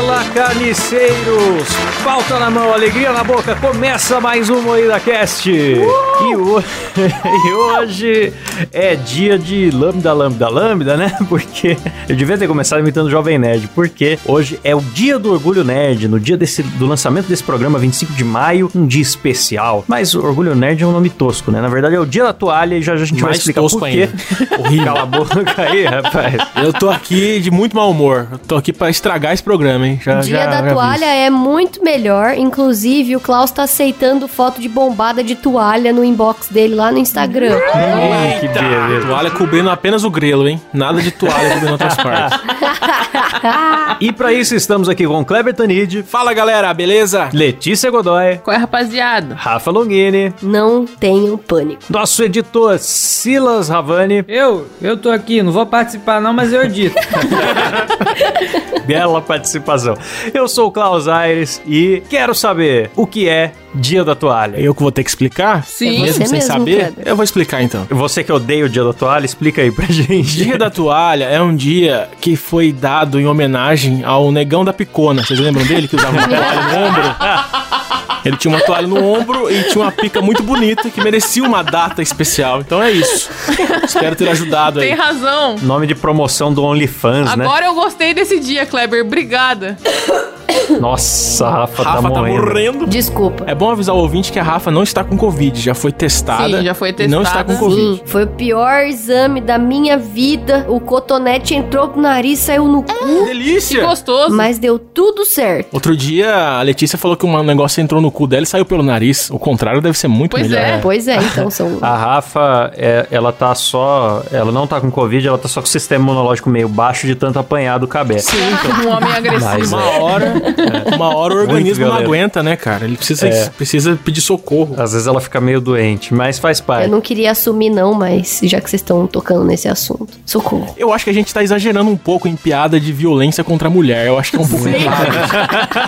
Fala, carniceiros! Pauta na mão, alegria na boca, começa mais um Moída Cast! E, ho- e hoje é dia de lambda, lambda, lambda, né? Porque eu devia ter começado imitando o Jovem Nerd, porque hoje é o dia do Orgulho Nerd, no dia desse, do lançamento desse programa, 25 de maio, um dia especial. Mas o Orgulho Nerd é um nome tosco, né? Na verdade é o dia da toalha e já, já a gente vai Mais explicar tosco por quê. Horrível. Cala a boca aí, rapaz. Eu tô aqui de muito mau humor. Eu tô aqui pra estragar esse programa, hein? Já, Dia já- da já toalha é muito melhor. Inclusive, o Klaus tá aceitando foto de bombada de toalha no inbox dele lá no Instagram. Hum, que beleza. Toalha cobrindo apenas o grelo, hein? Nada de toalha cobrindo outras partes. E pra isso estamos aqui com Kleber Tanid, Fala, galera, beleza? Letícia Godoy, Qual é, rapaziada? Rafa Longini, Não tenham pânico. nosso editor Silas Ravani. Eu, eu tô aqui, não vou participar não, mas eu edito. Bela participação. Eu sou o Klaus Aires e quero saber o que é Dia da Toalha. Eu que vou ter que explicar? Sim. Mesmo Você sem mesmo, saber? Kleber. Eu vou explicar então. Você que odeia o Dia da Toalha, explica aí pra gente. Dia da Toalha é um dia que foi dado em homenagem ao negão da picona. Vocês lembram dele que usava uma toalha no ombro? Ele tinha uma toalha no ombro e tinha uma pica muito bonita que merecia uma data especial. Então é isso. Espero ter ajudado Tem aí. razão. Nome de promoção do OnlyFans, né? Agora eu gostei desse dia, Kleber. Obrigada. Nossa, a Rafa, Rafa tá morrendo. Desculpa. É bom avisar o ouvinte que a Rafa não está com Covid, já foi testada. Sim, já foi E não está com testada. Covid. Sim, foi o pior exame da minha vida. O cotonete entrou pro nariz, saiu no cu, Que Delícia! gostoso. mas deu tudo certo. Outro dia a Letícia falou que um negócio entrou no cu dela e saiu pelo nariz. O contrário deve ser muito Pois melhor. é. Pois é, então são. A Rafa, é, ela tá só. Ela não tá com Covid, ela tá só com o sistema imunológico meio baixo de tanto apanhar do cabé. Sim, um homem agressivo. Mas, Uma hora, uma hora o organismo não aguenta, né, cara? Ele precisa, É. precisa pedir socorro. Às vezes ela fica meio doente, mas faz parte. Eu não queria assumir, não, mas já que vocês estão tocando nesse assunto, socorro. Eu acho que a gente tá exagerando um pouco em piada de violência contra a mulher. Eu acho que é um pouco errado.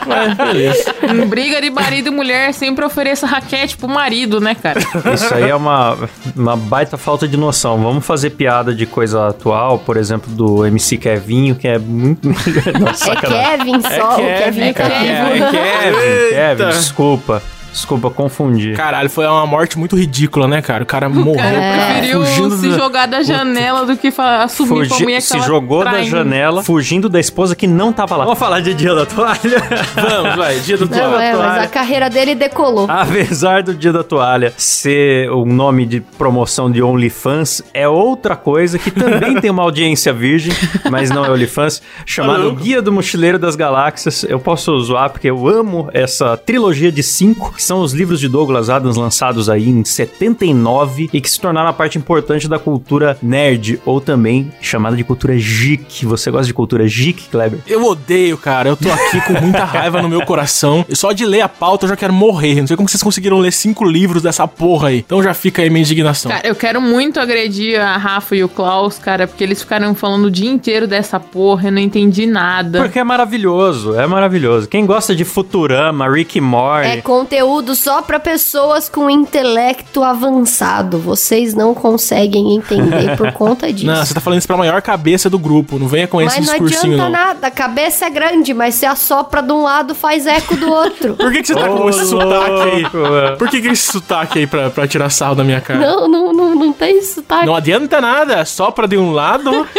Mas beleza. Em briga de marido e mulher, sempre ofereça raquete pro marido, né, cara? Isso aí é uma, uma baita falta de noção. Vamos fazer piada de coisa atual, por exemplo, do MC Kevinho, que é muito. Nossa, É. Kevin só, o Kevin é tá Kevin. É Kevin, Kevin, Eita. desculpa. Desculpa, confundi. Caralho, foi uma morte muito ridícula, né, cara? O cara morreu, cara cara, preferiu fugindo se da- jogar da janela do que fa- assumir pra Fugi- mulher que se tava jogou da traindo. janela, fugindo da esposa que não tava lá. Vamos falar de dia da toalha? Vamos, vai, dia do Não, toalha. é, mas a carreira dele decolou. Apesar do dia da toalha ser o nome de promoção de OnlyFans, é outra coisa que também tem uma audiência virgem, mas não é OnlyFans, chamado louco. Guia do Mochileiro das Galáxias. Eu posso zoar porque eu amo essa trilogia de cinco, que são os livros de Douglas Adams lançados aí em 79 e que se tornaram a parte importante da cultura nerd, ou também chamada de cultura geek. Você gosta de cultura geek, Kleber? Eu odeio, cara. Eu tô aqui com muita raiva no meu coração. E Só de ler a pauta eu já quero morrer. Não sei como vocês conseguiram ler cinco livros dessa porra aí. Então já fica aí minha indignação. Cara, eu quero muito agredir a Rafa e o Klaus, cara, porque eles ficaram falando o dia inteiro dessa porra, eu não entendi nada. Porque é maravilhoso, é maravilhoso. Quem gosta de Futurama, Rick Morty... É conteúdo só pra pessoas com intelecto avançado. Vocês não conseguem entender por conta disso. Não, você tá falando isso pra maior cabeça do grupo. Não venha com esse mas não discursinho, adianta não. nada, a cabeça é grande, mas se assopra de um lado, faz eco do outro. Por que, que você tá com Ô, esse sotaque aí? mano. Por que, que esse sotaque aí pra, pra tirar sarro da minha cara? não, não, não, não tem sotaque. Não adianta nada, sopra de um lado.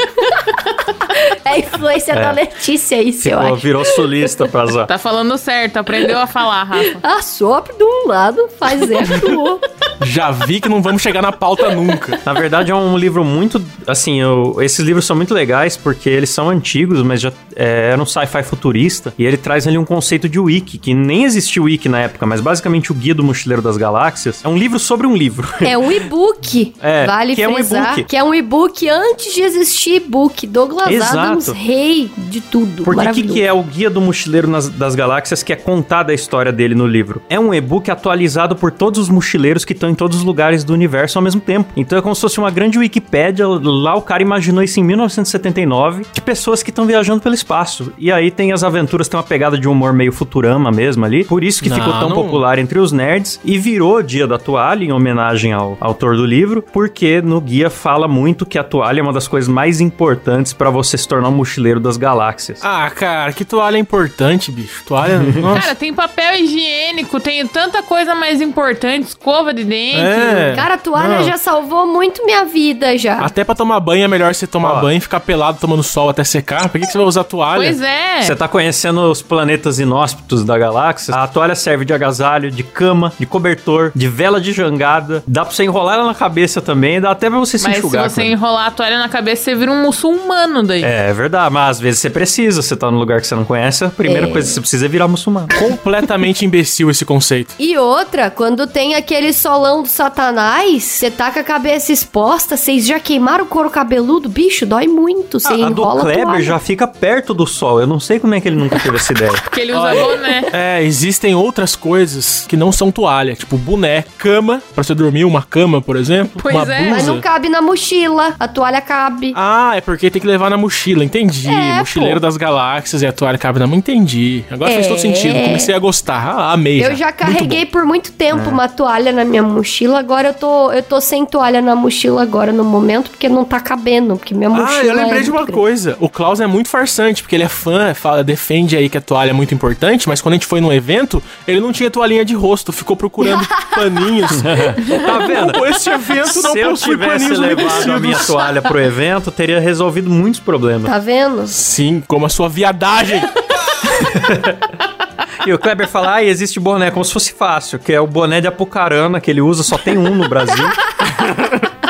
É a influência da Letícia isso, eu Ficou, acho. virou sulista pra. Tá falando certo, aprendeu a falar, Rafa. Assopra de um lado, faz eco do outro. Já vi que não vamos chegar na pauta nunca. Na verdade, é um livro muito. Assim, eu- esses livros são muito legais porque eles são antigos, mas já é, era um sci-fi futurista. E ele traz ali um conceito de wiki, que nem existia wiki na época, mas basicamente o Guia do Mochileiro das Galáxias é um livro sobre um livro. É um e-book. É, vale que é um frisar e-book. que é um e-book antes de existir e-book. Douglas Exato. Adams, rei de tudo. Porque o que, que é o Guia do Mochileiro nas- das Galáxias que é contada a história dele no livro? É um e-book atualizado por todos os mochileiros que estão em todos os lugares do universo ao mesmo tempo. Então é como se fosse uma grande Wikipédia. Lá o cara imaginou isso em 1979 de pessoas que estão viajando pelo espaço. E aí tem as aventuras, tem uma pegada de humor meio Futurama mesmo ali. Por isso que Não, ficou tão não- popular entre os nerds e virou Dia da Toalha em homenagem ao autor do livro, porque no guia fala muito que a toalha é uma das coisas mais importantes pra você se tornar um mochileiro das galáxias. Ah, cara, que toalha é importante, bicho. Toalha. Nossa. Cara, tem papel higiênico, tem tanta coisa mais importante, escova de dente. É. Cara, a toalha Não. já salvou muito minha vida já. Até pra tomar banho é melhor você tomar Ó. banho e ficar pelado tomando sol até secar. Por que, que você vai usar toalha? Pois é. Você tá conhecendo os planetas inóspitos da galáxia? A toalha serve de agasalho, de cama, de cobertor, de vela de jangada. Dá pra você enrolar ela na cabeça também, dá até pra você se Mas se enxugar. você com ela. enrolar a toalha na cabeça, você vira um muçulmano daí. É, é verdade, mas às vezes você precisa, você tá num lugar que você não conhece, a primeira É. coisa que você precisa é virar muçulmano. Completamente imbecil esse conceito. E outra, quando tem aquele solão do satanás, você tá com a cabeça exposta, vocês já queimaram o couro cabeludo? Bicho, dói muito. Você a do enrola a Kleber toalha. já fica perto do sol. Eu não sei como é que ele nunca teve essa ideia. Porque ele usa boné. É, existem outras coisas que não são toalha, tipo boné, cama, pra você dormir, uma cama, por exemplo. Pois uma é. blusa. Mas não cabe na mochila. A toalha cabe. Ah, é porque tem que levar na mochila, entendi. É, Mochileiro pô. das galáxias e a toalha cabe na mão, entendi. Agora fez É. todo sentido, comecei a gostar. Ah, amei. Eu já carreguei por muito tempo uma toalha na minha mochila. Agora eu tô, eu tô sem toalha na mochila agora no momento, porque não tá cabendo, porque minha mochila Ah, eu lembrei é de uma grande. coisa. O Klaus é muito farsante, porque ele é fã, fala, defende aí que a toalha é muito importante, mas quando a gente foi num evento, ele não tinha toalhinha de rosto, ficou procurando paninhos. Tá vendo? Esse evento não Se eu tivesse levado a minha toalha pro evento, teria resolvido muitos problemas. Tá vendo? Sim, como a sua viadagem. E o Kleber fala, ah, existe boné, como se fosse fácil, que é o boné de Apucarana, que ele usa, só tem um no Brasil.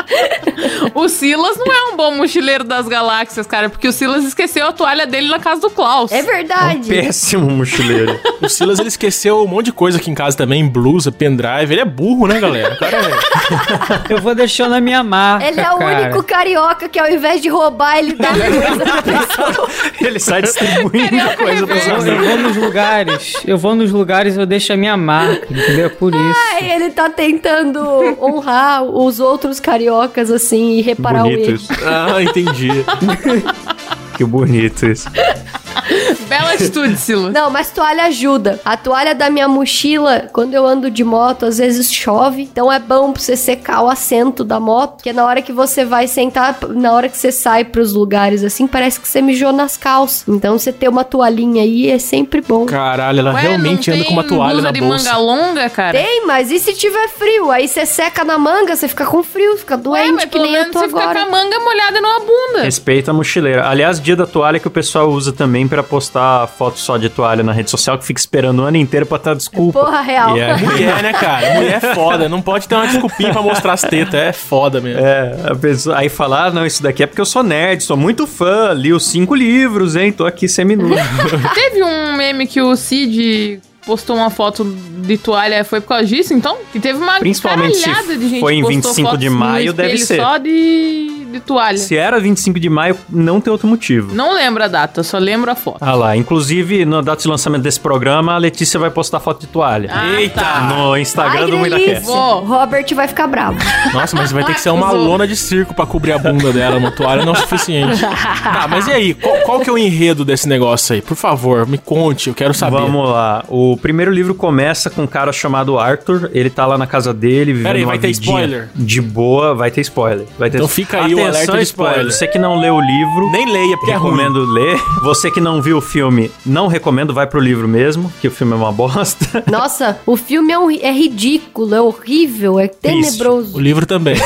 O Silas não é um bom mochileiro das galáxias, cara, porque o Silas esqueceu a toalha dele na casa do Klaus. É verdade. Péssimo mochileiro. O Silas, ele esqueceu um monte de coisa aqui em casa também, blusa, pendrive. Ele é burro, né, galera? Cara é... Eu vou deixando a minha marca, Ele é o cara. único carioca que ao invés de roubar, ele dá coisa pra pessoa. Ele sai distribuindo Carioca coisa pros reverso. Eu, vou nos lugares, eu vou nos lugares, eu deixo a minha marca, entendeu? É Por isso. Aí ele tá tentando honrar os outros cariocas, assim, e reparar o Bonito erro. isso. Ah, entendi. Que bonito isso. Bela atitude, Silas. Não, mas toalha ajuda. A toalha da minha mochila, quando eu ando de moto, às vezes chove. Então é bom pra você secar o assento da moto. Porque na hora que você vai sentar, na hora que você sai pros lugares assim, parece que você mijou nas calças. Então você ter uma toalhinha aí é sempre bom. Caralho, ela Ué, realmente anda com uma tem toalha na de bolsa. manga longa, cara? Tem, mas e se tiver frio? Aí você seca na manga, você fica com frio, fica Ué, doente, mas que pelo nem eu você fica agora. com a manga molhada numa bunda. Respeita a mochileira. Aliás, dia da toalha que o pessoal usa também pra postar foto só de toalha na rede social, que fica esperando o ano inteiro pra dar desculpa. Porra real. E é mulher, né, cara? Mulher é foda. Não pode ter uma desculpinha pra mostrar as tetas. É foda mesmo. É, a pessoa aí fala, ah, não, isso daqui é porque eu sou nerd, sou muito fã, li os cinco livros, hein, tô aqui semi-nu. Teve um meme que o Cid postou uma foto de toalha, foi por causa disso, então? Que teve uma Principalmente caralhada de gente foi em que postou 25 de maio, deve ser. só de, de toalha. Se era 25 de maio, não tem outro motivo. Não lembro a data, só lembro a foto. Ah lá, inclusive, na data de lançamento desse programa, a Letícia vai postar foto de toalha. Ah, Eita! tá. No Instagram Ai, do. MuidaCast. Vou. Robert vai ficar bravo. Nossa, mas vai ter que ser uma lona de circo pra cobrir a bunda dela. Uma toalha não é o suficiente. Tá, mas e aí? Qual, qual que é o enredo desse negócio aí? Por favor, me conte, eu quero saber. Vamos lá. O primeiro livro começa com um cara chamado Arthur. Ele tá lá na casa dele, vivendo Pera aí, uma vai ter spoiler? De boa, vai ter spoiler. Vai ter... Então fica aí o Atenção, alerta de spoiler. Você que não leu o livro, Nem leia, porque é ruim. recomendo ler. Você que não viu o filme, não recomendo, vai pro livro mesmo, que o filme é uma bosta. Nossa, o filme é, um- é ridículo, é horrível, é O tenebroso. livro também.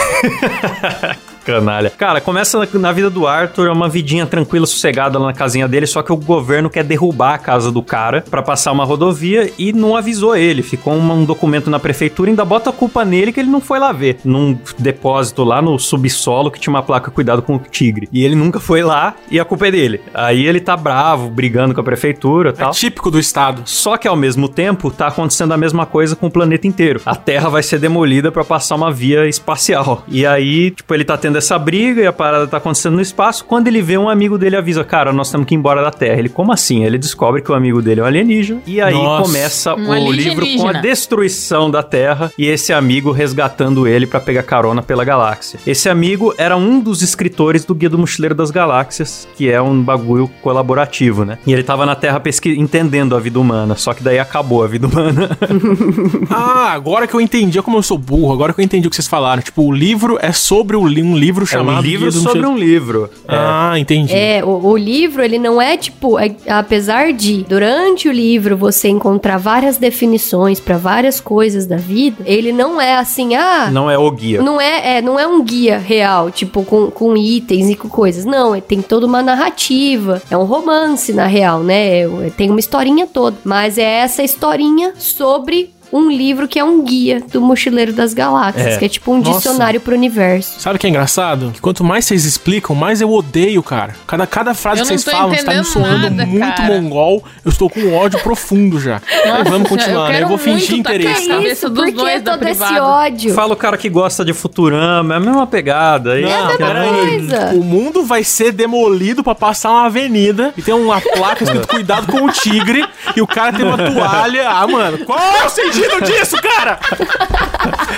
Canalha. Cara, começa na, na vida do Arthur, é uma vidinha tranquila, sossegada lá na casinha dele, só que o governo quer derrubar a casa do cara pra passar uma rodovia e não avisou ele. Ficou um, um documento na prefeitura, ainda bota a culpa nele que ele não foi lá ver. Num depósito lá no subsolo que tinha uma placa cuidado com o tigre. E ele nunca foi lá e a culpa é dele. Aí ele tá bravo, brigando com a prefeitura e É tal. típico do estado. Só que ao mesmo tempo tá acontecendo a mesma coisa com o planeta inteiro. A Terra vai ser demolida pra passar uma via espacial. E aí, tipo, ele tá tendo essa briga e a parada tá acontecendo no espaço. Quando ele vê um amigo dele avisa, cara, nós temos que ir embora da Terra. Ele, como assim? Ele descobre que o amigo dele é um alienígena. E aí Nossa. começa Um o livro com a destruição da Terra e esse amigo resgatando ele pra pegar carona pela galáxia. Esse amigo era um dos escritores do Guia do Mochileiro das Galáxias, que é um bagulho colaborativo, né? E ele tava na Terra pesqui- entendendo a vida humana, só que daí acabou a vida humana. Ah, agora que eu entendi, como eu sou burro, agora que eu entendi o que vocês falaram. Tipo, o livro é sobre o li- um livro é chamado um livro Guia do sobre um livro. É. Ah, entendi. É, o, o livro, ele não é tipo, é- apesar de durante o livro você encontrar várias definições pra várias coisas da vida, ele não é assim, ah, Não é o guia. Não é, é, não é um guia real, tipo, com, com itens e com coisas. Não, é- tem toda uma narrativa. É um romance, na real, né? É- tem uma historinha toda. Mas é essa historinha sobre um livro que é um guia do Mochileiro das Galáxias, É. que é tipo um Nossa. dicionário pro universo. Sabe o que é engraçado? Que quanto mais vocês explicam, mais eu odeio, cara. Cada, cada frase Eu que não vocês falam está me soando nada, muito cara. mongol. Eu estou com um ódio profundo já. Mas vamos continuar, né? Eu vou fingir interesse. tá? cabeça dos Por que todo esse ódio? Fala o cara que gosta de Futurama, é a mesma pegada. aí. É mesma peraí. coisa. O mundo vai ser demolido pra passar uma avenida e tem uma placa escrito cuidado com o tigre e o cara tem uma toalha. Ah, mano, qual é o sentido disso, cara?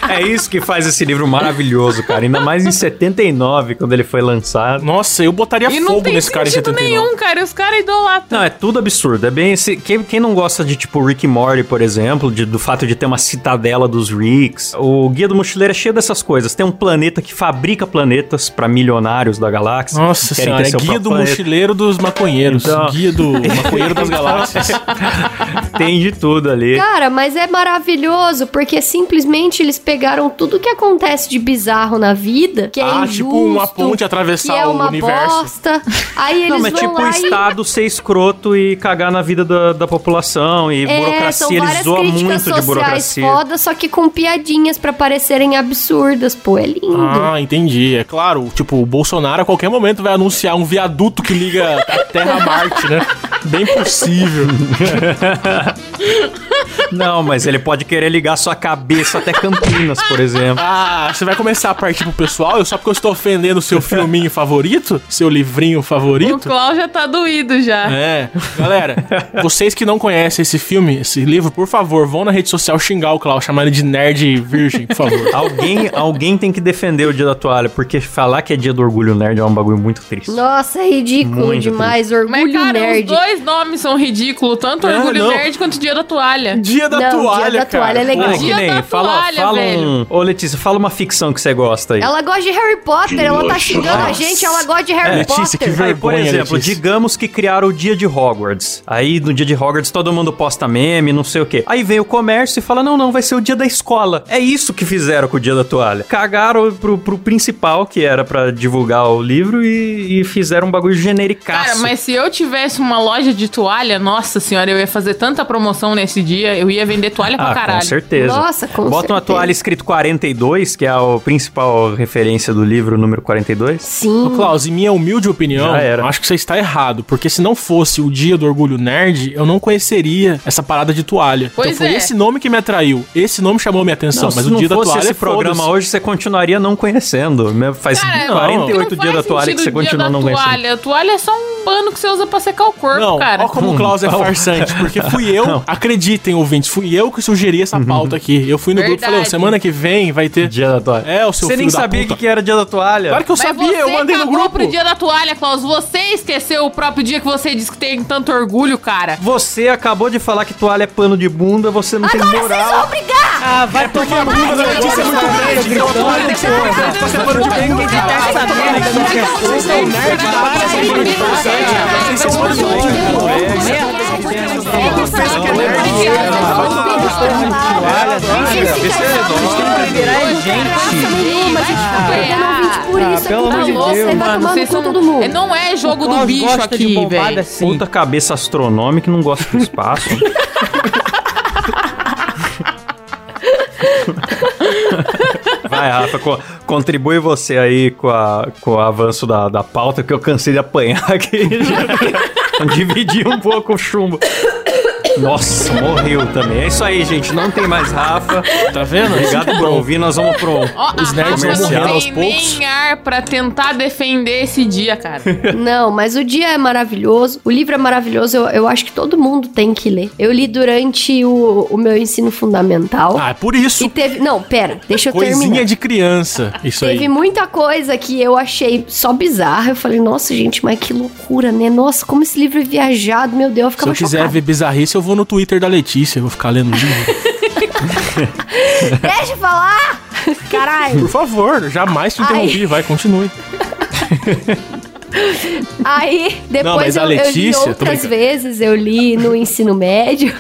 É isso que faz esse livro maravilhoso, cara. Ainda mais em 79, quando ele foi lançado. Nossa, eu botaria E não fogo tem nesse cara em sentido 79. nenhum, cara. Os caras idolatram. Não, é tudo absurdo. É bem esse. Quem, quem não gosta de, tipo, Rick e Morty, por exemplo, de- do fato de ter uma citadela dos Ricks. O Guia do Mochileiro é cheio dessas coisas. Tem um planeta que fabrica planetas pra milionários da galáxia. Nossa que senhora, é guia do planeta. mochileiro dos maconheiros. Então- Guia do maconheiro das galáxias. Tem de tudo ali. Cara, mas é maravilhoso, porque simplesmente eles pegaram tudo que acontece de bizarro na vida, que é Ah, injusto, tipo uma ponte atravessar que é o uma universo. bosta. Aí eles Não, mas vão tipo o lá e... Estado ser escroto e cagar na vida da, da população. E É, burocracia, ele várias zoa críticas muito de burocracia. foda, só que com piadinhas pra parecerem absurdas, pô, é lindo. Ah, entendi. É claro, tipo, o Bolsonaro a qualquer momento vai anunciar um viaduto que liga a Terra a Marte, né? Bem possível. Não, mas ele pode querer ligar sua cabeça até Campinas, por exemplo. Ah, você vai começar a partir pro pessoal eu- só porque eu estou ofendendo o seu filminho favorito? Seu livrinho O favorito? Klaus já tá doído já. É, galera, vocês que não conhecem esse filme, esse livro, por favor, vão na rede social xingar o Klaus, chamar ele de nerd virgem, por favor. Alguém, alguém tem que defender o dia da toalha, porque falar que é dia do orgulho nerd é um bagulho muito triste. Nossa, é ridículo Muito demais, Mas, orgulho cara, nerd. os dois nomes são ridículos. Tanto É, Orgulho não. Nerd quanto Dia da Toalha. Dia da Não, Dia toalha, da cara. Toalha é legal. Não, é que Dia nem, da fala, toalha, fala velho. um... Ô, Letícia, fala uma ficção que você gosta aí. Ela gosta de Harry Potter, ela tá xingando a Nossa. gente, ela gosta de Harry Letícia, que Potter. ver- Aí, por vergonha, exemplo, Letícia. digamos que criaram o dia de Hogwarts. Aí, no dia de Hogwarts, todo mundo posta meme, não sei o quê. Aí vem o comércio e fala, não, não, vai ser o dia da escola. É isso que fizeram com o dia da toalha. Cagaram pro, pro principal, que era pra divulgar o livro, e, e fizeram um bagulho genericaço. Cara, mas se eu tivesse uma loja de toalha, nossa senhora, eu ia fazer tanta promoção nesse dia, eu ia vender toalha pra Ah, caralho. com certeza. Nossa, com Bota uma certeza. toalha escrito 42, que é a principal referência do livro número 42. Sim. Ô, Klaus, em minha humilde opinião, acho que você está errado. Porque se não fosse o dia do orgulho nerd, eu não conheceria essa parada de toalha. Pois então foi é. esse nome que me atraiu. Esse nome chamou minha atenção. Não, mas se o dia da fosse toalha esse programa foda-se. hoje, você continuaria não conhecendo. Me- Faz Cara, não, 48 não dias da toalha que você continua não conhecendo. toalha. A toalha é só um pano que você usa pra secar o corpo, Não, cara. ó como o Klaus é farsante, porque fui eu, acreditem, ouvintes, fui eu que sugeri essa pauta aqui. Eu fui no grupo e falei, Verdade. semana que vem vai ter... Dia da toalha. É, o seu Você filho nem da sabia o que era dia da toalha. Claro que eu Mas sabia, você eu mandei no grupo. pro dia da toalha, Klaus. Você esqueceu o próprio dia que você disse que tem tanto orgulho, cara. Você acabou de falar que toalha é pano de bunda, você não tem moral. Ah, vai tomar no bunda da Letícia é muito grande, então a toalha tem que ser importante pra ser pano de bunda, cara. essa merda que não quer Vocês são nerd da área, vocês são muito gente pelo amor de? Deus, Mano, vocês são... todo mundo. Não é jogo do bicho de aqui, velho. assim. Puta cabeça astronômica não gosta do espaço. Vai, Rafa, co- contribui você aí com, a, com o avanço da, da pauta, que eu cansei de apanhar aqui. Dividir um pouco o chumbo. Nossa, morreu também. É isso aí, gente. Não tem mais Rafa. Tá vendo? Obrigado por ouvir. Nós vamos pro. Ó, Os nerds vão morrendo aos tem poucos. nem ar pra tentar defender esse dia, cara. Não, mas o dia é maravilhoso. O livro é maravilhoso. Eu, eu acho que todo mundo tem que ler. Eu li durante o, o meu ensino fundamental. Ah, é por isso. E teve. Não, pera, deixa eu Coisinha terminar. de criança. Isso Teve aí. muita coisa que eu achei só bizarra. Eu falei, nossa, gente, mas que loucura, né? Nossa, como esse livro é viajado, meu Deus, eu Se ficava eu quiser chocada. ver bizarrice, eu vou no Twitter da Letícia. Eu vou ficar lendo o livro. Deixa eu falar! Caralho! Por favor, jamais te interrompi. Vai, continue. Aí, depois Não, mas a eu, eu li Letícia, outras vezes, eu li no ensino médio.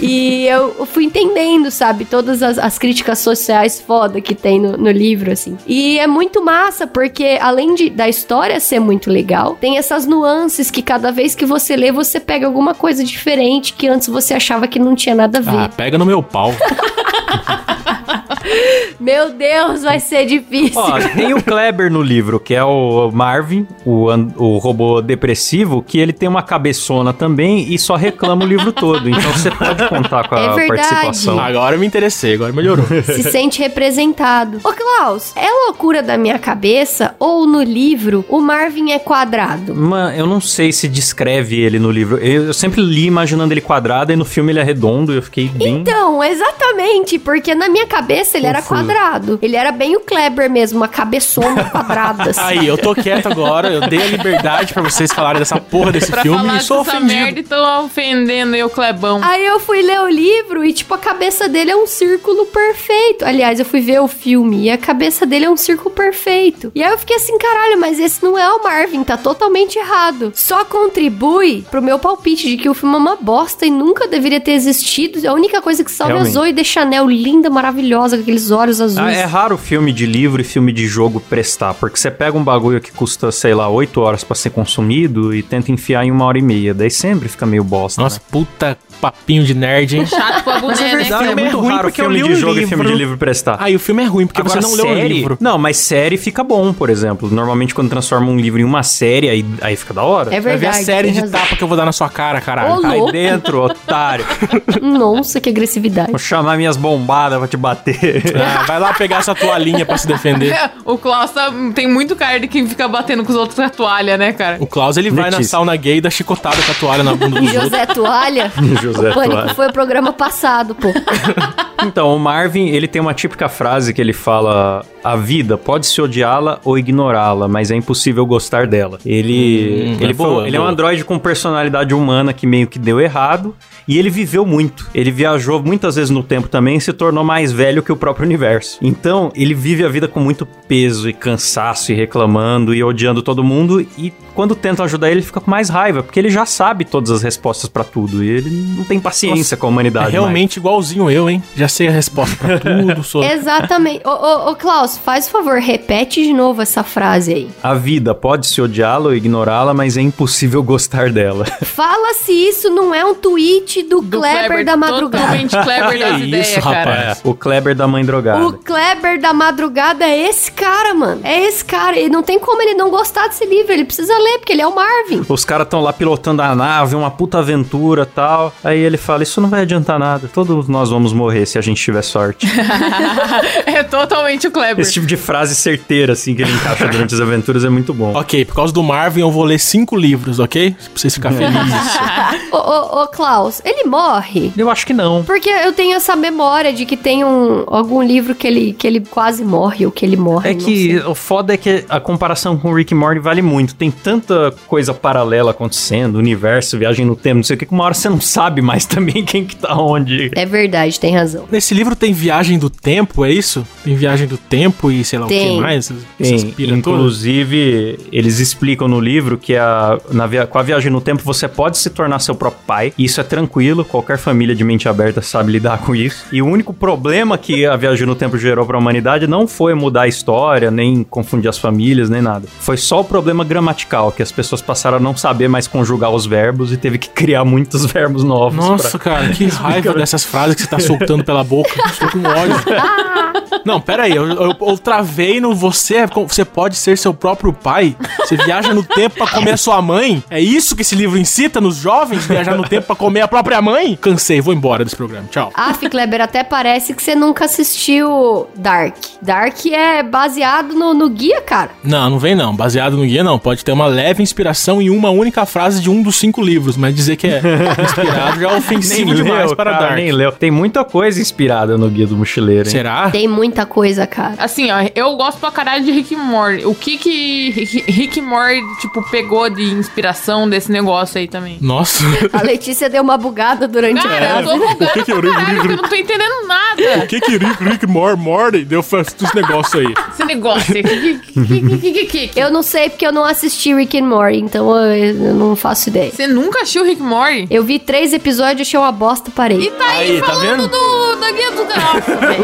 e eu fui entendendo, sabe, todas as, as críticas sociais foda que tem no, no livro, assim. E é muito massa, porque além de, da história ser muito legal, tem essas nuances que cada vez que você lê, você pega alguma coisa diferente que antes você achava que não tinha nada a ver. Ah, pega no meu pau. Meu Deus, vai ser difícil. Ó, tem o Kleber no livro, que é o Marvin, o, o robô depressivo, que ele tem uma cabeçona também e só reclama o livro todo. Então você pode contar com a É verdade. participação. Agora eu me interessei, agora melhorou. se sente representado. Ô, Klaus, é loucura da minha cabeça ou no livro o Marvin é quadrado? Mano, eu não sei se descreve ele no livro. Eu, eu sempre li imaginando ele quadrado e no filme ele é redondo e eu fiquei bem. Então, exatamente, porque na minha cabeça ele era. Quadrado. Ele era bem o Kleber mesmo, uma cabeçona quadrada. assim. Aí, eu tô quieto agora, eu dei a liberdade pra vocês falarem dessa porra desse Pra filme falar e sou dessa merda ofendido. e tô ofendendo eu, Clebão. Aí eu fui ler o livro e, tipo, a cabeça dele é um círculo perfeito. Aliás, eu fui ver o filme e a cabeça dele é um círculo perfeito. E aí eu fiquei assim, caralho, mas esse não é o Marvin, tá totalmente errado. Só contribui pro meu palpite de que o filme é uma bosta e nunca deveria ter existido. A única coisa que salva é a Realmente. Zoe de Chanel, linda, maravilhosa, com aqueles olhos azuis. Ah, é raro filme de livro e filme de jogo prestar, porque você pega um bagulho que custa, sei lá, 8 horas pra ser consumido e tenta enfiar em uma hora e meia. Daí sempre fica meio bosta. Nossa, né? puta papinho de nerd, hein? Chato pra Mas boné, é né? verdade, é filme é muito ruim raro porque eu filme li de o jogo e filme de livro. livro prestar. Aí o filme é ruim porque Agora, você não leu o série- livro. Não, mas série fica bom, por exemplo. Normalmente quando transforma um livro em uma série, aí, aí fica da hora. É Vai ver verdade. a série de razão. tapa que eu vou dar na sua cara, caralho. Cai dentro, otário. Nossa, que agressividade. Vou chamar minhas bombadas pra te bater. Ah, vai lá pegar essa toalhinha pra se defender. O Klaus tá- tem muito cara de quem fica batendo com os outros com a toalha, né, cara? O Klaus, ele vai na Letícia. sauna gay e dá chicotada com a toalha na bunda dos outros. José Toalha? José o Pânico Toalha. foi o programa passado, pô. Então, o Marvin, ele tem uma típica frase que ele fala: A vida pode se odiá-la ou ignorá-la, mas é impossível gostar dela. Ele, Hum, ele, é boa, ele é um boa. androide com personalidade humana que meio que deu errado. E ele viveu muito. Ele viajou muitas vezes no tempo também e se tornou mais velho que o próprio universo. Então, ele vive a vida com muito peso e cansaço e reclamando e odiando todo mundo. E quando tentam ajudar ele, ele fica com mais raiva, porque ele já sabe todas as respostas pra tudo. E ele não tem paciência com a É humanidade. mais. realmente igualzinho eu, hein? Já sei a resposta pra tudo. Sou... Exatamente. Ô, ô, ô, Klaus, faz o favor, repete de novo essa frase aí. A vida pode se odiá-la ou ignorá-la, mas é impossível gostar dela. Fala se isso não é um tweet do, Do Kleber, da madrugada. Totalmente Kleber das Que ideias, isso, cara. rapaz. o Kleber da mãe drogada. O Kleber da madrugada é esse cara, mano. É esse cara. E não tem como ele não gostar desse livro. Ele precisa ler, porque ele é o Marvin. Os caras estão lá pilotando a nave, uma puta aventura tal. Aí ele fala: Isso não vai adiantar nada. Todos nós vamos morrer se a gente tiver sorte. é totalmente o Kleber. Esse tipo de frase certeira, assim, que ele encaixa durante as aventuras é muito bom. Ok, por causa do Marvin eu vou ler cinco livros, ok? Pra vocês ficarem felizes. Ô, ô, ô, Klaus, ele morre? Eu acho que não. Porque eu tenho essa memória de que tem um, algum livro que ele, que ele quase morre, ou que ele morre. É que sei. o foda é que a comparação com o Rick e Morty vale muito. Tem tanta coisa paralela acontecendo, universo, viagem no tempo, não sei o que, que uma hora você não sabe mais também quem que tá onde. É verdade, tem razão. Nesse livro tem viagem do tempo, é isso? Tem viagem do tempo e sei lá o Tem. que mais? Tem, todas? inclusive, eles explicam no livro que a, na via- com a viagem no tempo você pode se tornar seu próprio pai. Isso é tranquilo, qualquer família de mente aberta sabe lidar com isso. E o único problema que a viagem no tempo gerou pra humanidade não foi mudar a história, nem confundir as famílias, nem nada. Foi só o problema gramatical, que as pessoas passaram a não saber mais conjugar os verbos e teve que criar muitos verbos novos. Nossa, pra- cara, que raiva dessas frases que você tá soltando pela boca. Estou com ódio. Não, pera aí, eu, eu, eu travei no você, é você pode ser seu próprio pai. Você viaja no tempo pra comer a sua mãe. É isso que esse livro incita nos jovens? Viajar no tempo pra comer a própria mãe? Cansei, vou embora desse programa. Tchau. Aff, Kleber, até parece que você nunca assistiu Dark. Dark é baseado no, no guia, cara. Não, não vem não. Baseado no guia, não. Pode ter uma leve inspiração em uma única frase de um dos cinco livros, mas dizer que é inspirado já é ofensivo demais para cara, Dark. nem leu. Tem muita coisa inspirada no Guia do Mochileiro, hein? Será? Tem muita coisa, cara. Assim, ó, eu gosto pra caralho de Rick and Morty. O que que Rick Rick and Morty, tipo, pegou de inspiração desse negócio aí também? Nossa. A Letícia deu uma bugada durante a Cara, eu frase. tô bugada que que eu pra li- porque eu não tô entendendo nada. O que que Rick, Rick Mor Morty deu esse negócio aí? Esse negócio aí. Que, que, que, que, que, que, que? Eu não sei porque eu não assisti Rick and Morty, então eu, eu não faço ideia. Você nunca assistiu Rick and Morty? Eu vi três episódios, achei uma bosta, E parei. tá aí, Aí, tá falando vendo? do, da guia do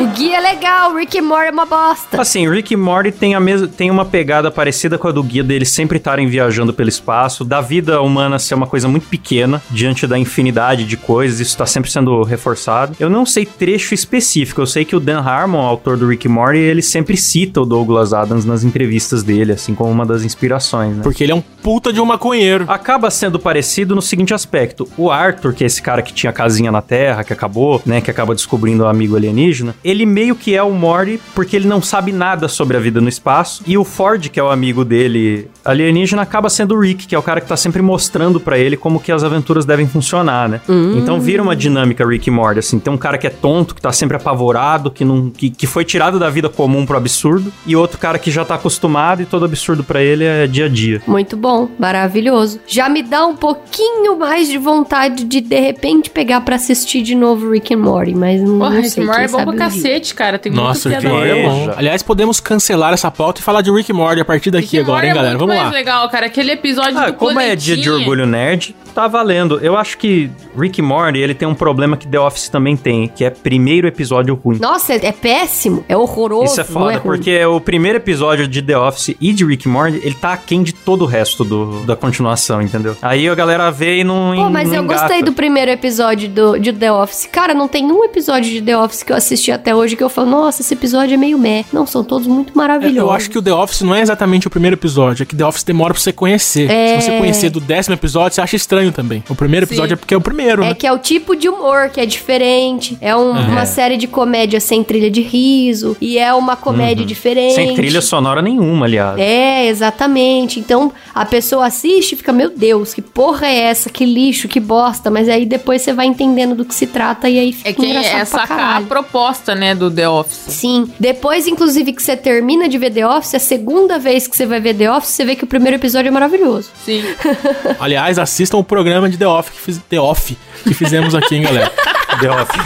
O guia é legal, Rick and Morty é uma bosta. Assim, Rick e Morty tem, a mes... tem uma pegada parecida com a do guia deles sempre estarem viajando pelo espaço, da vida humana ser uma coisa muito pequena diante da infinidade de coisas, isso tá sempre sendo reforçado. Eu não sei trecho específico, eu sei que o Dan Harmon, autor do Rick Morty, ele sempre cita o Douglas Adams nas entrevistas dele, assim como uma das inspirações, né? Porque ele é um puta de um maconheiro. Acaba sendo parecido no seguinte aspecto. O Arthur, que é esse cara que tinha casinha na Terra, que acabou, né, que acaba descobrindo o amigo alienígena, ele meio que é o Morty porque ele não sabe nada sobre a vida no espaço. E o Ford, que é o amigo dele alienígena, acaba sendo o Rick, que é o cara que tá sempre mostrando pra ele como que as aventuras devem funcionar, né? Então vira uma dinâmica Rick e Morty, assim. Tem um cara que é tonto, que tá sempre apavorado, que não que, que foi tirado da vida comum pro absurdo, e outro cara que já tá acostumado e todo absurdo pra ele é dia a dia. Muito bom, maravilhoso. Já me dá um pouquinho mais de vontade de de repente pegar pra assistir de novo Rick and Morty, mas não, Porra, não Rick sei and Morty quem é bom pra cacete, cara. Tem Nossa, muito Rick and Morty é bom. Aliás, podemos cancelar essa pauta e falar de Rick and Morty a partir daqui Rick agora, Morty hein, é galera? muito Vamos mais lá. legal, cara. Aquele episódio Ah, do como é dia de planetinha. orgulho nerd, tá valendo. Eu acho que Rick e Morty, ele tem um problema que The Office também tem, que é primeiro episódio ruim. Nossa, é, é péssimo, é horroroso. Isso é foda, ruim. porque o primeiro episódio de The Office e de Rick e Morty, ele tá aquém de todo o resto do, da continuação, entendeu? Aí a galera vê e não Pô, mas não eu engata. gostei do primeiro episódio do, de The Office. Cara, não tem um episódio de The Office que eu assisti até hoje que eu falo, nossa, esse episódio é meio meh. Não, são todos muito maravilhosos. É, Eu acho que o The Office não é exatamente o primeiro episódio, é que The Office demora pra você conhecer. É. Se você conhecer do décimo episódio, você acha estranho também. O primeiro Sim. episódio é porque é o primeiro, É né? que é o tipo de humor que é diferente. É um- uma série de comédia sem trilha de riso. E é uma comédia diferente. Sem trilha sonora nenhuma, aliás. É, exatamente. Então a pessoa assiste e fica, meu Deus, que porra é essa? Que lixo, que bosta. Mas aí depois você vai entendendo do que se trata e aí fica É que engraçado é pra sacar a proposta, né, do The Office. Sim. Depois, inclusive, que você termina de ver The Office, a segunda vez que você vai ver The Office, você vê que o primeiro episódio é maravilhoso. Sim. Aliás, assistam o programa de The Office que, fiz, The Office que fizemos aqui, hein, galera. The Office.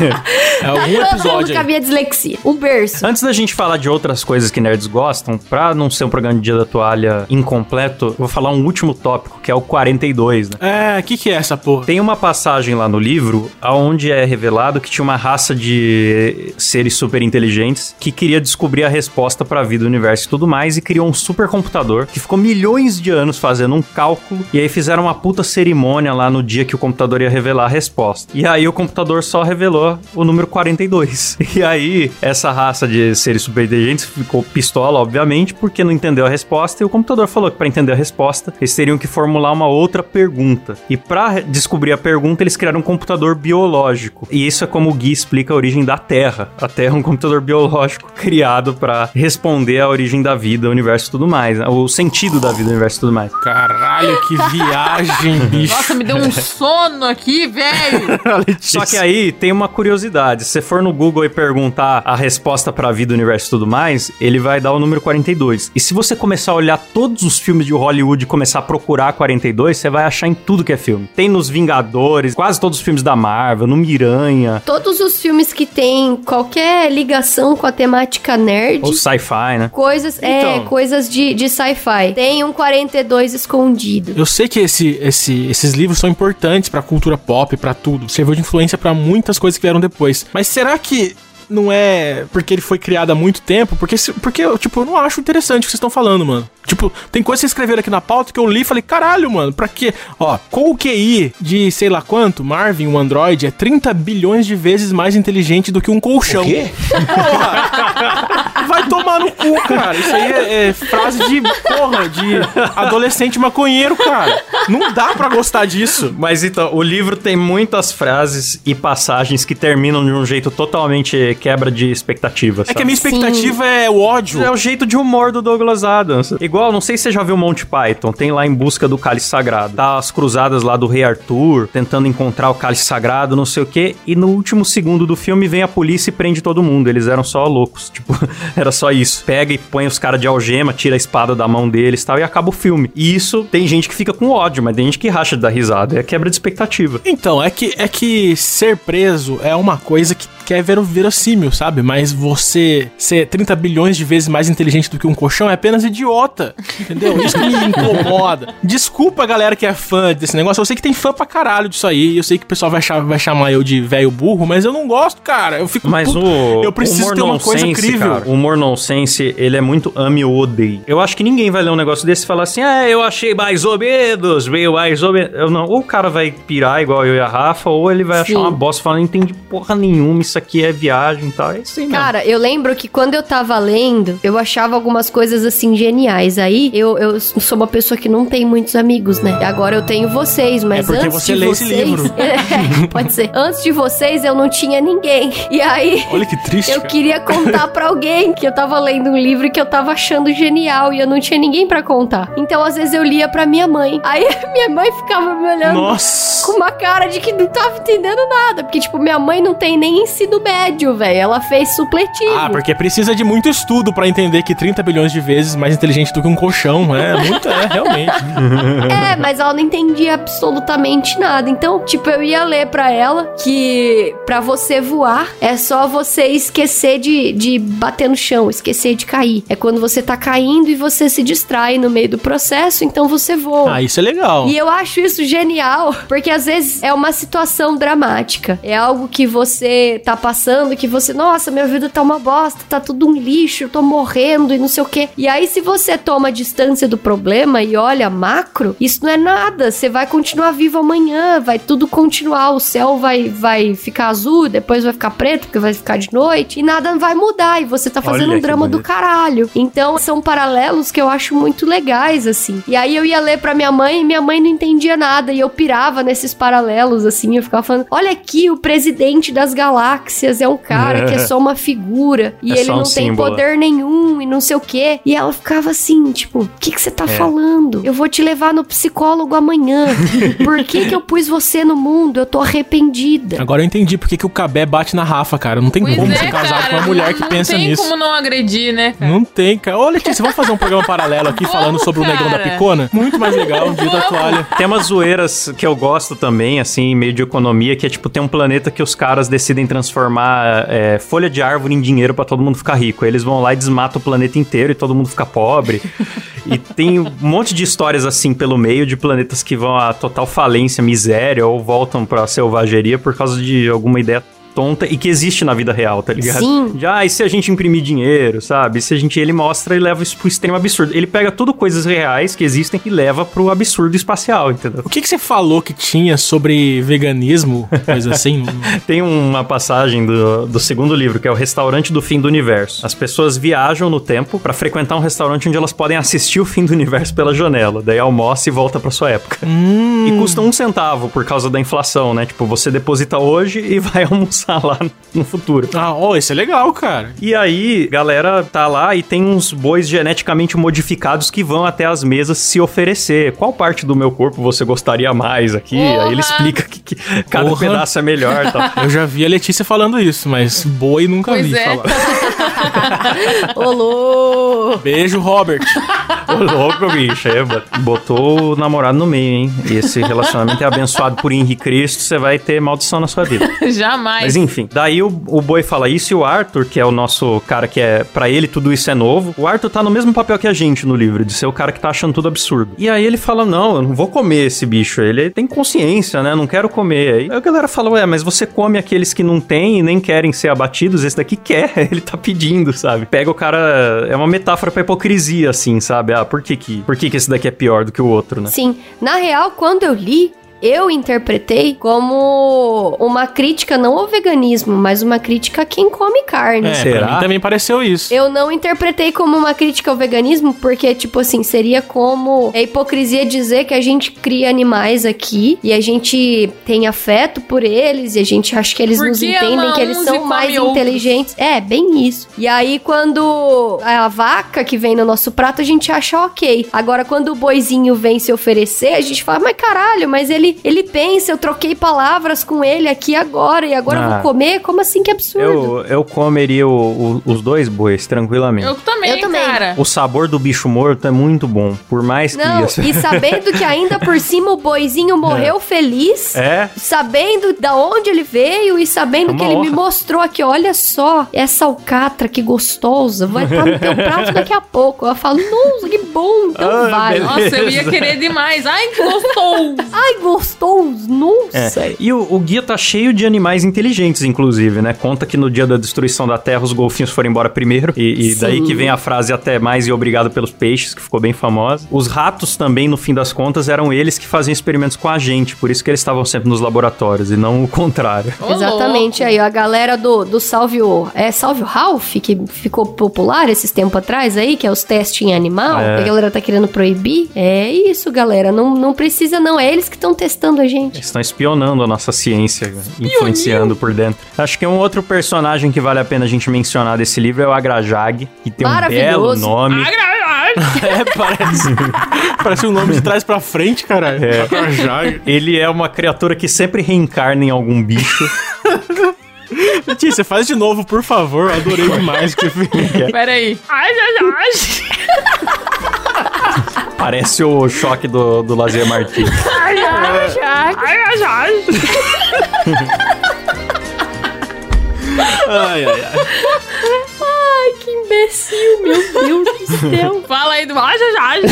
É algum Todo mundo episódio com a aí. minha dislexia. Um berço. Antes da gente falar de outras coisas que nerds gostam, pra não ser um programa de Dia da Toalha incompleto, eu vou falar um último tópico, que é o 42, né? É, o que que é essa porra? Tem uma passagem lá no livro onde é revelado que tinha uma raça de seres super inteligentes que queria descobrir a resposta pra vida, universo e tudo mais e criou um supercomputador que ficou milhões de anos fazendo um cálculo e aí fizeram uma puta cerimônia lá no dia que o computador ia revelar a resposta. E aí o computador só revelou o número 42. E aí essa raça de seres super inteligentes ficou pistola, obviamente, porque não entendeu a resposta e o computador falou que pra entender a resposta eles teriam que formular uma outra pergunta. E pra descobrir a pergunta eles criaram um computador biológico. E isso é como o Gui explica a origem da Terra. A Terra é um computador biológico criado pra responder à origem da vida, o universo e tudo mais, né? o sentido da vida, o universo e tudo mais. Caralho, que viagem, bicho. Nossa, me deu um sono aqui, velho. Só que aí tem uma curiosidade. Se você for no Google e perguntar a resposta pra vida, universo e tudo mais, ele vai dar o número 42. E se você começar a olhar todos os filmes de Hollywood e começar a procurar 42, você vai achar em tudo que é filme. Tem nos Vingadores, quase todos os filmes da Marvel, no Miranha, Todos os filmes que tem qualquer ligação com a temática nerd. ou sci-fi, né? Coisas, é, Então. coisas de, de sci-fi. Tem um 42 escondido. Eu sei que esse, esse- esses livros são importantes pra cultura pop, pra tudo. Serviu de influência pra muitas coisas que vieram depois. Mas será que não é porque ele foi criado há muito tempo, porque, porque tipo, eu não acho interessante o que vocês estão falando, mano. Tipo, tem coisa que vocês escreveram aqui na pauta que eu li e falei, caralho, mano, pra quê? Ó, com o QI de sei lá quanto, Marvin, um android, é 30 bilhões de vezes mais inteligente do que um colchão. O quê? Porra! Vai tomar no cu, cara. Isso aí é, é frase de, porra, de adolescente maconheiro, cara. Não dá pra gostar disso. Mas então, o livro tem muitas frases e passagens que terminam de um jeito totalmente quebra de expectativa. É que a minha Sim. expectativa é o ódio. É o jeito de humor do Douglas Adams. Igual, não sei se você já viu Monty Python, tem lá em busca do cálice sagrado. Tá as cruzadas lá do rei Arthur, tentando encontrar o cálice sagrado, não sei o quê, e no último segundo do filme vem a polícia e prende todo mundo. Eles eram só loucos, tipo, era só isso. Pega e põe os caras de algema, tira a espada da mão deles e tal, e acaba o filme. E isso tem gente que fica com ódio, mas tem gente que racha dar risada. É quebra de expectativa. Então, é que, é que ser preso é uma coisa que, que é ver verossímil, sabe? Mas você ser 30 bilhões de vezes mais inteligente do que um colchão é apenas idiota, entendeu? Isso que me incomoda. Desculpa a galera que é fã desse negócio, eu sei que tem fã pra caralho disso aí, eu sei que o pessoal vai, cha- vai chamar eu de velho burro, mas eu não gosto, cara. Eu fico Mas puto. o Eu preciso humor ter uma coisa incrível. cara, o humor nonsense, ele é muito ame ou odeie. Eu acho que ninguém vai ler um negócio desse e falar assim, ah, eu achei mais ou menos, meio mais ou menos. Eu não, ou o cara vai pirar igual eu e a Rafa, ou ele vai Sim. achar uma bosta falando, não entendi porra nenhuma, isso aqui é viagem e tal. É isso aí mesmo. Cara, eu lembro que quando eu tava lendo, eu achava algumas coisas assim geniais. Aí eu, eu sou uma pessoa que não tem muitos amigos, né? E agora eu tenho vocês, mas É porque antes você de lê esse vocês, livro. É, pode ser. Antes de vocês eu não tinha ninguém. E aí Olha que triste, eu cara. queria contar pra alguém que eu tava lendo um livro que eu tava achando genial e eu não tinha ninguém pra contar. Então às vezes eu lia pra minha mãe. Aí minha mãe ficava me olhando Nossa. com uma cara de que não tava entendendo nada. Porque, tipo, minha mãe não tem nem ensino médio, velho. Ela fez supletivo. Ah, porque precisa de muito estudo pra entender que 30 bilhões de vezes mais inteligente do que um colchão. É muito, é, realmente. É, mas ela não entendia absolutamente nada. Então, tipo, eu ia ler pra ela que pra você voar é só você esquecer de, de bater no chão, esquecer de cair. É quando você tá caindo e você se distrai no meio do processo, então você voa. Ah, isso é legal. E eu acho isso genial, porque às vezes é uma situação dramática. É algo que você tá passando, que você, nossa, minha vida tá uma bosta, tá tudo um lixo, eu tô morrendo e não sei o quê. E aí, se você toma distância do problema e olha macro, isso não é nada. Você vai continuar vivo amanhã, vai tudo continuar. O céu vai, vai ficar azul, depois vai ficar preto, porque vai ficar de noite, e nada vai mudar. E você tá fazendo Olha um drama do caralho. Então, são paralelos que eu acho muito legais, assim. E aí eu ia ler pra minha mãe e minha mãe não entendia nada. E eu pirava nesses paralelos, assim. Eu ficava falando: olha aqui, o presidente das galáxias é um cara que é só uma figura. E É ele um não tem símbolo. poder nenhum e não sei o quê. E ela ficava assim, tipo, o que, que você É. tá falando? Eu vou te levar no psicólogo amanhã. Por que, que eu pus você no mundo? Eu tô arrependida. Agora eu entendi porque que o Cabé bate na Rafa, cara. Não tem Pois como é, ser casado cara, com uma mulher que não pensa tem nisso. como não agredir, né, cara? Não tem, cara. Ô, Letícia, vamos fazer um programa paralelo aqui falando sobre o negão da picona? Muito mais legal, um dia da toalha. Tem umas zoeiras que eu gosto também, assim, meio de economia, que é tipo, tem um planeta que os caras decidem transformar é, folha de árvore em dinheiro pra todo mundo ficar rico. Aí eles vão lá e desmatam o planeta inteiro e todo mundo fica pobre. e tem um monte de histórias assim pelo meio de planetas que vão a total falência, miséria ou voltam pra selvageria por causa de alguma ideia tonta e que existe na vida real, tá ligado? Sim. Já, e se a gente imprimir dinheiro, sabe? Se a gente, ele mostra e leva isso pro extremo absurdo. Ele pega tudo coisas reais que existem e leva pro absurdo espacial, entendeu? O que, que você falou que tinha sobre veganismo, coisa assim? Tem uma passagem do, do segundo livro, que é o Restaurante do Fim do Universo. As pessoas viajam no tempo pra frequentar um restaurante onde elas podem assistir o fim do universo pela janela. Daí almoça e volta pra sua época. hum, E custa um centavo por causa da inflação, né? Tipo, você deposita hoje e vai almoçar lá no futuro. ah, ó, isso é legal, cara. E aí, galera tá lá e tem uns bois geneticamente modificados que vão até as mesas se oferecer. Qual parte do meu corpo você gostaria mais aqui? Porra! Aí ele explica que, que cada Porra! pedaço é melhor e tal. Eu já vi a Letícia falando isso, mas boi nunca Pois vi é. falar. Ô, louco. Beijo, Robert. Ô, louco, bicho. É, botou o namorado no meio, hein? E esse relacionamento é abençoado por Henrique Cristo, você vai ter maldição na sua vida. Jamais. Mas enfim, daí o, o boi fala isso e o Arthur, que é o nosso cara que é. Pra ele tudo isso é novo. O Arthur tá no mesmo papel que a gente no livro, de ser o cara que tá achando tudo absurdo. E aí ele fala: Não, eu não vou comer esse bicho. Ele tem consciência, né? Não quero comer. Aí a galera fala: Ué, mas você come aqueles que não têm e nem querem ser abatidos. Esse daqui quer. Ele tá pedindo, sabe? Pega o cara. É uma metáfora pra hipocrisia, assim, sabe? Ah, por que que, por que, que esse daqui é pior do que o outro, né? Sim, na real, quando eu li, eu interpretei como uma crítica não ao veganismo, mas uma crítica a quem come carne. É, Será? pra mim também pareceu isso. Eu não interpretei como uma crítica ao veganismo, porque, tipo assim, seria como é hipocrisia dizer que a gente cria animais aqui e a gente tem afeto por eles e a gente acha que eles Por nos entendem, que eles são mais outros? inteligentes. É, bem isso. E aí, quando a vaca que vem no nosso prato, a gente acha ok. Agora, quando o boizinho vem se oferecer, a gente fala, mas caralho, mas ele, ele pensa, eu troquei palavras com ele aqui agora e agora eu Ah. vou comer? Como assim que absurdo? Eu, eu comeria o- o- os dois bois, tranquilamente. Eu também, Eu também. cara. O sabor do bicho morto é muito bom. Por mais que. Não, e sabendo que ainda por cima o boizinho morreu feliz. É. Sabendo da onde ele veio e sabendo É que ele me mostrou aqui, olha só, essa alcatra que gostosa, vai estar no teu prato daqui a pouco. Eu falo, nossa, que bom, então Ah, vai. beleza. Nossa, eu ia querer demais. Ai, que gostoso. Gostoso, nossa. É. E o, o guia tá cheio de animais inteligentes, inclusive, né? Conta que no dia da destruição da Terra os golfinhos foram embora primeiro. E, e daí que vem a frase até mais e obrigado pelos peixes, que ficou bem famosa. Os ratos também, no fim das contas, eram eles que faziam experimentos com a gente. Por isso que eles estavam sempre nos laboratórios e não o contrário. Ô, Exatamente, aí ó, a galera do, do Salve o... É Salve o Ralph, que ficou popular esses tempos atrás aí, que é os testes em animal, É. a galera tá querendo proibir. É isso, galera, não, não precisa não, é eles que estão testando a gente. Eles estão espionando a nossa ciência, influenciando por dentro. Acho que um outro personagem que vale a pena a gente mencionar desse livro é o Agrajag, que tem um belo nome. É, parece. parece um nome de trás pra frente, caralho. É. Já. Ele é uma criatura que sempre reencarna em algum bicho. Tia, você faz de novo, por favor. Eu adorei demais o que você fez. Pera aí. Ai, ai, ai. Parece o choque do, do Lazer Martins. Ai, ai, ai, ai. Ai, ai, ai. Ai, que imbecil, meu Deus do céu. Fala aí do ai, ai.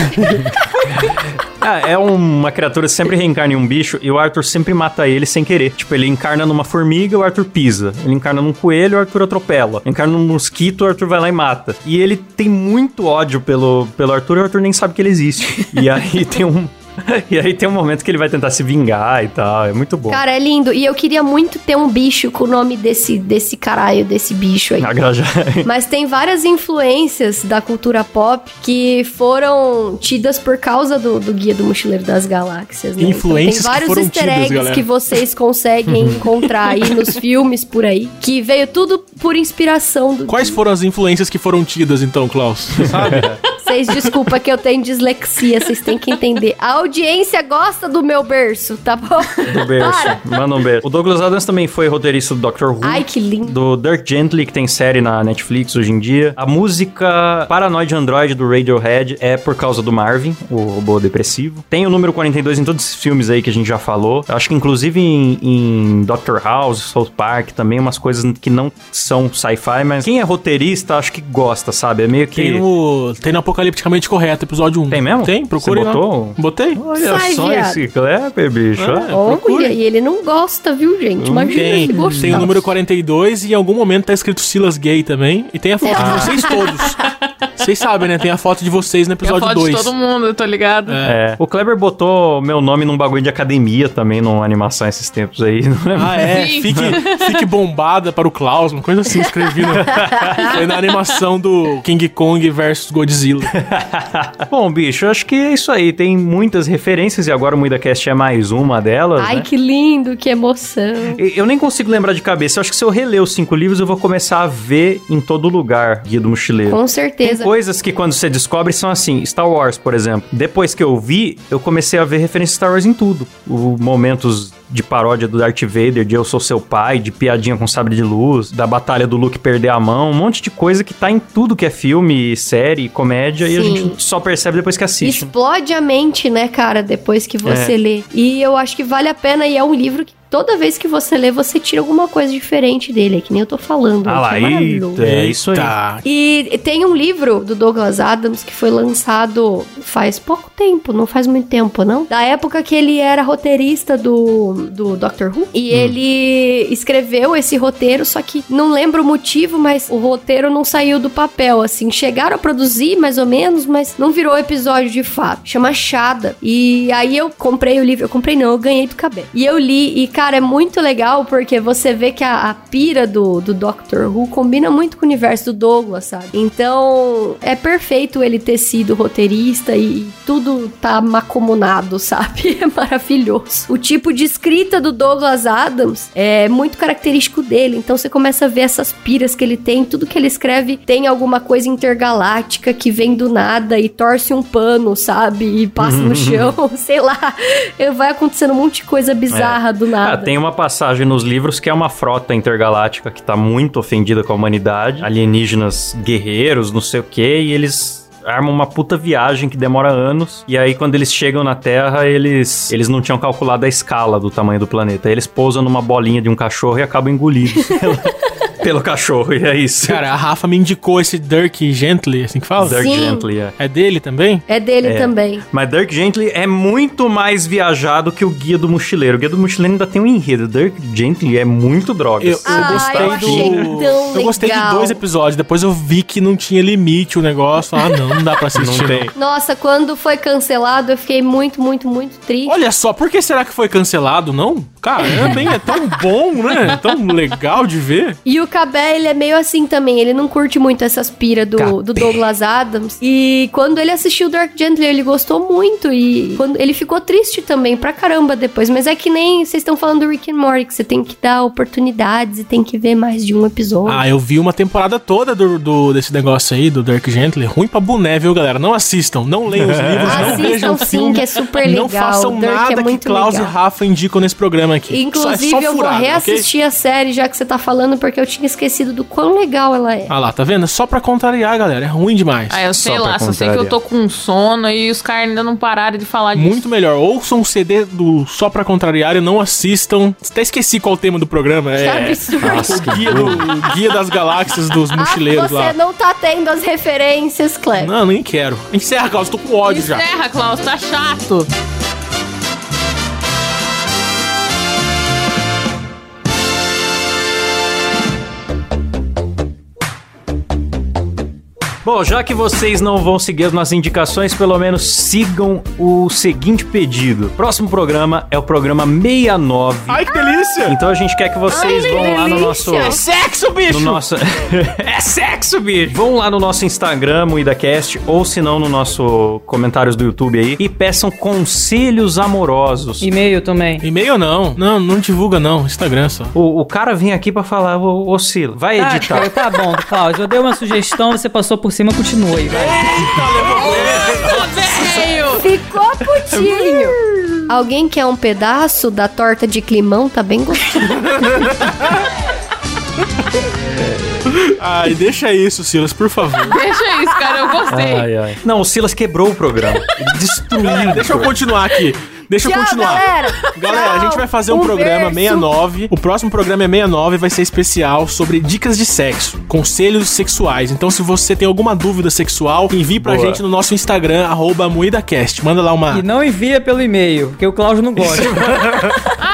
Ah, é uma criatura que sempre reencarna em um bicho e o Arthur sempre mata ele sem querer. Tipo, ele encarna numa formiga, o Arthur pisa. Ele encarna num coelho, o Arthur atropela. Encarna num mosquito, o Arthur vai lá e mata. E ele tem muito ódio pelo, pelo Arthur e o Arthur nem sabe que ele existe. E aí tem um. E aí tem um momento que ele vai tentar se vingar e tal. É muito bom. Cara, é lindo. E eu queria muito ter um bicho com o nome desse, desse caralho, desse bicho aí. Mas tem várias influências da cultura pop que foram tidas por causa do, do Guia do Mochileiro das Galáxias, né? Influências que então, tem vários foram easter tidas, eggs galera. que vocês conseguem encontrar aí nos filmes por aí, que veio tudo por inspiração do Quais foram as influências que foram tidas, então, Klaus? Você sabe? Vocês desculpa que eu tenho dislexia, vocês têm que entender. A audiência gosta do meu berço, tá bom? Do berço. Manda um beijo. O Douglas Adams também foi roteirista do Doctor Who. Ai, que lindo. do Dirk Gently, que tem série na Netflix hoje em dia. A música Paranoid Android do Radiohead é por causa do Marvin, o robô depressivo. Tem o número 42 em todos esses filmes aí que a gente já falou. Acho que inclusive em, em Doctor House, South Park, também umas coisas que não são sci-fi, mas quem é roteirista acho que gosta, sabe? É meio que... Tem no, tem no Apocalipticamente Correto, episódio 1. Tem mesmo? Tem, procure Você lá. botou? Olha Sai, só viado. esse Kleber, bicho. É. Olha, e ele não gosta, viu, gente? Imagina Tem, se gostar. tem o número 42 e em algum momento tá escrito Silas Gay também. E tem a foto de vocês todos. Vocês sabem, né? Tem a foto de vocês no Tem a episódio foto de 2. todo mundo, eu tô ligado. É. O Kleber botou meu nome num bagulho de academia também, numa animação esses tempos aí. Não lembro. Ah, é. Sim. Fique, fique bombada para o Klaus, uma coisa assim, escrevi. No, foi na animação do King Kong versus Godzilla. Bom, bicho, eu acho que é isso aí. Tem muitas referências e agora o MuidaCast é mais uma delas. Ai, né? que lindo, que emoção. Eu nem consigo lembrar de cabeça. Eu acho que se eu reler os cinco livros, eu vou começar a ver em todo lugar Guia do Mochileiro. Com certeza. Coisas que quando você descobre são assim. Star Wars, por exemplo. Depois que eu vi, eu comecei a ver referência a Star Wars em tudo. O momentos de paródia do Darth Vader, de Eu Sou Seu Pai, de piadinha com sabre de luz, da batalha do Luke perder a mão, um monte de coisa que tá em tudo que é filme, série, comédia, e a Sim. gente só percebe depois que assiste. Explode a mente, né, cara, depois que você É. lê. E eu acho que vale a pena e é um livro que toda vez que você lê, você tira alguma coisa diferente dele, é que nem eu tô falando. Ah lá, é maravilhoso. eita, é isso aí. E tem um livro do Douglas Adams que foi lançado faz pouco tempo, não faz muito tempo, não? Da época que ele era roteirista do, do Doctor Who. E ele escreveu esse roteiro, só que não lembro o motivo, mas o roteiro não saiu do papel, assim. Chegaram a produzir, mais ou menos, mas não virou episódio de fato. Chama Chada. E aí eu comprei o livro. Eu comprei não, eu ganhei do Cabé. E eu li, e cara, é muito legal porque você vê que a, a pira do, do Doctor Who combina muito com o universo do Douglas, sabe? Então, é perfeito ele ter sido roteirista e tudo tá macomunado, sabe? É maravilhoso. O tipo de escrita do Douglas Adams é muito característico dele. Então, você começa a ver essas piras que ele tem. Tudo que ele escreve tem alguma coisa intergaláctica que vem do nada e torce um pano, sabe? E passa no chão, sei lá. Vai acontecendo um monte de coisa bizarra do Ah, tem uma passagem nos livros que é uma frota intergaláctica que tá muito ofendida com a humanidade, alienígenas guerreiros, não sei o que, e eles armam uma puta viagem que demora anos. E aí, quando eles chegam na Terra, eles, eles não tinham calculado a escala do tamanho do planeta. Aí eles pousam numa bolinha de um cachorro e acabam engolidos pelo, cachorro. E é isso. Cara, a Rafa me indicou esse Dirk Gently, assim que fala? Dirk Sim. Gently, é. É dele também? É dele É. também. Mas Dirk Gently é muito mais viajado que o Guia do Mochileiro. O Guia do Mochileiro ainda tem um enredo. Dirk Gently é muito droga. Eu, eu Ah, gostei eu do. eu gostei de dois episódios. Depois eu vi que não tinha limite o negócio. Ah, não, não dá pra assistir. Não tem. Nossa, quando foi cancelado, eu fiquei muito, muito, muito triste. Olha só, por que será que foi cancelado, não? Caramba, hein? É tão bom, né? É tão legal de ver. E o Cabé, ele é meio assim também. Ele não curte muito essas piras do, do Douglas Adams. E quando ele assistiu Dark Gently, ele gostou muito. E quando ele ficou triste também, pra caramba depois. Mas é que nem vocês estão falando do Rick and Morty, que você tem que dar oportunidades e tem que ver mais de um episódio. Ah, eu vi uma temporada toda do, do- desse negócio aí, do Dark Gently. Ruim pra boné, viu, galera? Não assistam, não leiam os livros, não Assistam vejam sim, filme. que é super Não legal. façam Dark é nada que muito Klaus legal. e Rafa indicam nesse programa aqui. Inclusive, Só- é só eu vou furada, ok? reassistir a série, já que você tá falando, porque eu tinha esquecido do quão legal ela é. Ah lá, tá vendo? É Só pra contrariar, galera. É ruim demais. Ah, eu sei Só lá, só sei que eu tô com sono e os caras ainda não pararam de falar disso. Muito melhor. Ouçam o CD do Só Pra Contrariar e não assistam. Até esqueci qual o tema do programa. Que É absurdo. o guia, do, o guia das galáxias dos Ah, mochileiros você lá. não tá tendo as referências, Cleber. Não, nem quero. Encerra, Klaus. Tô com ódio já. Encerra, Klaus, tá chato. Bom, já que vocês não vão seguir as nossas indicações, pelo menos sigam o seguinte pedido. Próximo programa é o programa 69. Ai, que delícia! Então a gente quer que vocês Ai, vão lá no nosso. delícia! É sexo, bicho! No nosso... é sexo, bicho! Vão lá no nosso Instagram, o IdaCast, ou se não no nosso comentários do YouTube aí, e peçam conselhos amorosos. E-mail também. E-mail não. Não, não divulga não. Instagram só. O, o cara vem aqui pra falar, ô, ô Sila, vai Tá, editar. cara, tá bom, Cláudio. Eu dei uma sugestão, você passou por cima, continua aí, vai. Veio! Ficou putinho. Alguém quer um pedaço da torta de climão? Tá bem gostoso. Ai, deixa isso, Silas, por favor. Deixa isso, cara, eu gostei. Ai, ai. Não, o Silas quebrou o programa. Destruiu. Galera, deixa eu continuar aqui. Deixa eu Tchau, continuar. galera. Galera, a gente vai fazer um, Um programa verso. 69. O próximo programa é 69 vai ser especial sobre dicas de sexo, conselhos sexuais. Então, se você tem alguma dúvida sexual, envie pra Boa. gente no nosso Instagram, arroba MoídaCast. Manda lá uma. E não envia pelo e-mail, porque o Cláudio não gosta.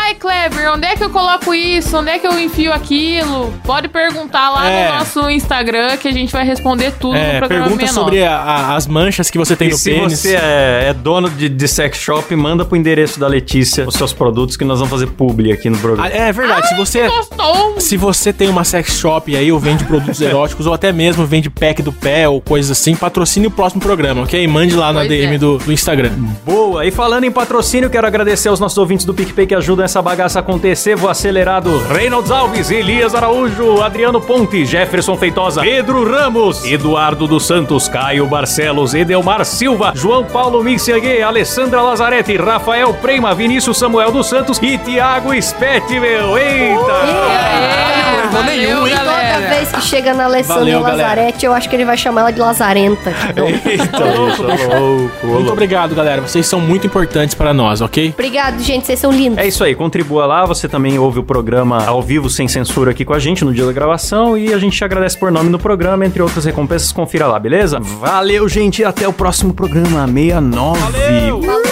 Ai, Kleber, onde é que eu coloco isso? Onde é que eu enfio aquilo? Pode perguntar lá É. no nosso Instagram que a gente vai responder tudo no É, programa pergunta 69. sobre a- a- as manchas que você tem E no se pênis. você é, é dono de, de sex shop, manda pro endereço da Letícia os seus produtos que nós vamos fazer publi aqui no programa. É verdade, se você. Gostou? Se você tem uma sex shop aí, ou vende produtos eróticos, ou até mesmo vende pack do pé, ou coisas assim, patrocine o próximo programa, ok? Mande lá na Pois DM é. do, do Instagram. Boa! E falando em patrocínio, quero agradecer aos nossos ouvintes do PicPay que ajudam essa essa bagaça acontecer, vou acelerar do Reynolds Alves, Elias Araújo, Adriano Ponte, Jefferson Feitosa, Pedro Ramos, Eduardo dos Santos, Caio Barcelos, Edelmar Silva, João Paulo Mixegue, Alessandra Lazarete, Rafael Prema, Vinícius Samuel dos Santos e Tiago Spete, meu. Eita! Aê, errou nenhum, hein? Toda galera. vez que chega na Alessandra Valeu, galera. Lazarete, eu acho que ele vai chamar ela de Lazarenta. Eita, bicho, louco, Muito louco. obrigado, galera. Vocês são muito importantes para nós, ok? Obrigado, gente. Vocês são lindos. É isso aí, contribua lá. Você também ouve o programa ao vivo, sem censura, aqui com a gente no dia da gravação. E a gente te agradece por nome no programa, entre outras recompensas. Confira lá, beleza? Valeu, gente. e Até o próximo programa, 69. Valeu!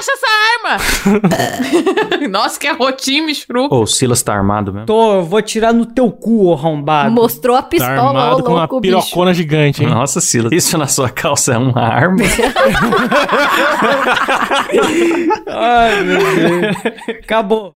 Abaixa essa arma! Nossa, que arrotinho, michuru. Ô, o Silas tá armado mesmo. Tô, eu vou tirar no teu cu, arrombado. Mostrou a Tá pistola, ô armado com uma louco, bicho. pirocona gigante, hein? Nossa, Silas, isso na sua calça é uma arma? Ai, meu Deus. Acabou.